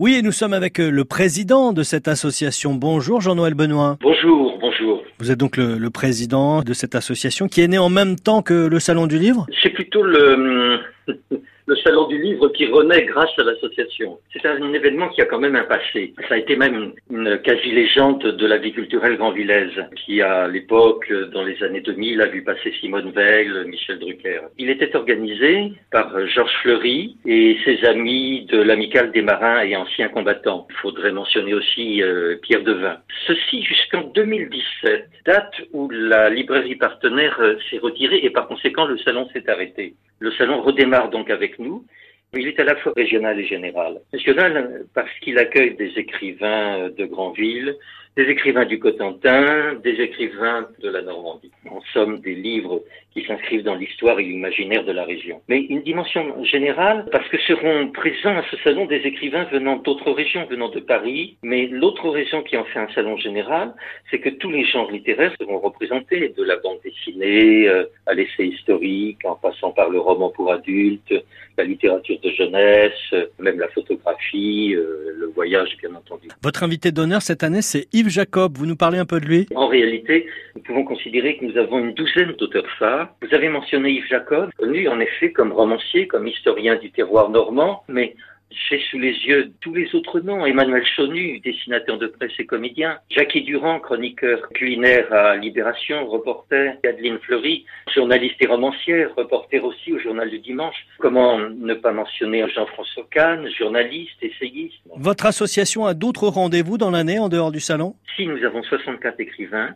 Oui, et nous sommes avec euh, le président de cette association. Bonjour Jean-Noël Benoît. Bonjour, bonjour. Vous êtes donc le, le, président de cette association qui est née en même temps que le Salon du Livre? C'est plutôt le, le Salon du Livre qui renaît grâce à l'association. C'est un événement qui a quand même un passé. Ça a été même une quasi-légende de la vie culturelle grand-villaise, qui à l'époque, dans les années 2000, a vu passer Simone Veil, Michel Drucker. Il était organisé par Georges Fleury et ses amis de l'Amicale des marins et anciens combattants. Il faudrait mentionner aussi euh, Pierre Devin. Ceci jusqu'en 2017, date où la librairie partenaire euh, s'est retirée et par conséquent le salon s'est arrêté. Le salon redémarre donc avec nous. Il est à la fois régional et général. Régional parce qu'il accueille des écrivains de Grandville, des écrivains du Cotentin, des écrivains de la Normandie. En somme, des livres qui s'inscrivent dans l'histoire et l'imaginaire de la région. Mais une dimension générale, parce que seront présents à ce salon des écrivains venant d'autres régions, venant de Paris, mais l'autre raison qui en fait un salon général, c'est que tous les genres littéraires seront représentés, de la bande dessinée euh, à l'essai historique, en passant par le roman pour adultes, la littérature de jeunesse, même la photographie, euh, le voyage, bien entendu. Votre invité d'honneur cette année, c'est Yves Jacob. Vous nous parlez un peu de lui? En réalité, nous pouvons considérer que nous avons une douzaine d'auteurs phares. Vous avez mentionné Yves Jacob, connu en effet comme romancier, comme historien du terroir normand, mais j'ai sous les yeux tous les autres noms. Emmanuel Chonu, dessinateur de presse et comédien. Jackie Durand, chroniqueur culinaire à Libération, reporter. Adeline Fleury, journaliste et romancière, reporter aussi au Journal du Dimanche. Comment ne pas mentionner Jean-François Kahn, journaliste, essayiste. Votre association a d'autres rendez-vous dans l'année en dehors du salon? Si, nous avons 64 écrivains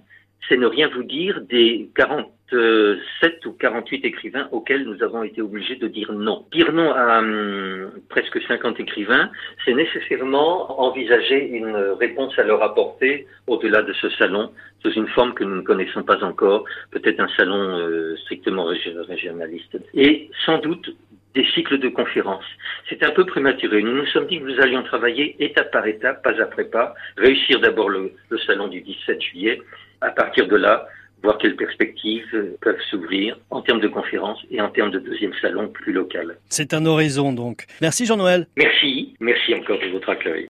c'est ne rien vous dire des 47 ou 48 écrivains auxquels nous avons été obligés de dire non. Dire non à hum, presque 50 écrivains, c'est nécessairement envisager une réponse à leur apporter au-delà de ce salon, sous une forme que nous ne connaissons pas encore, peut-être un salon euh, strictement régionaliste. Et sans doute des cycles de conférences. C'est un peu prématuré. Nous nous sommes dit que nous allions travailler étape par étape, pas après pas, réussir d'abord le, le salon du 17 juillet, à partir de là, voir quelles perspectives peuvent s'ouvrir en termes de conférences et en termes de deuxième salon plus local. C'est un horizon donc. Merci Jean-Noël. Merci, merci encore de votre accueil.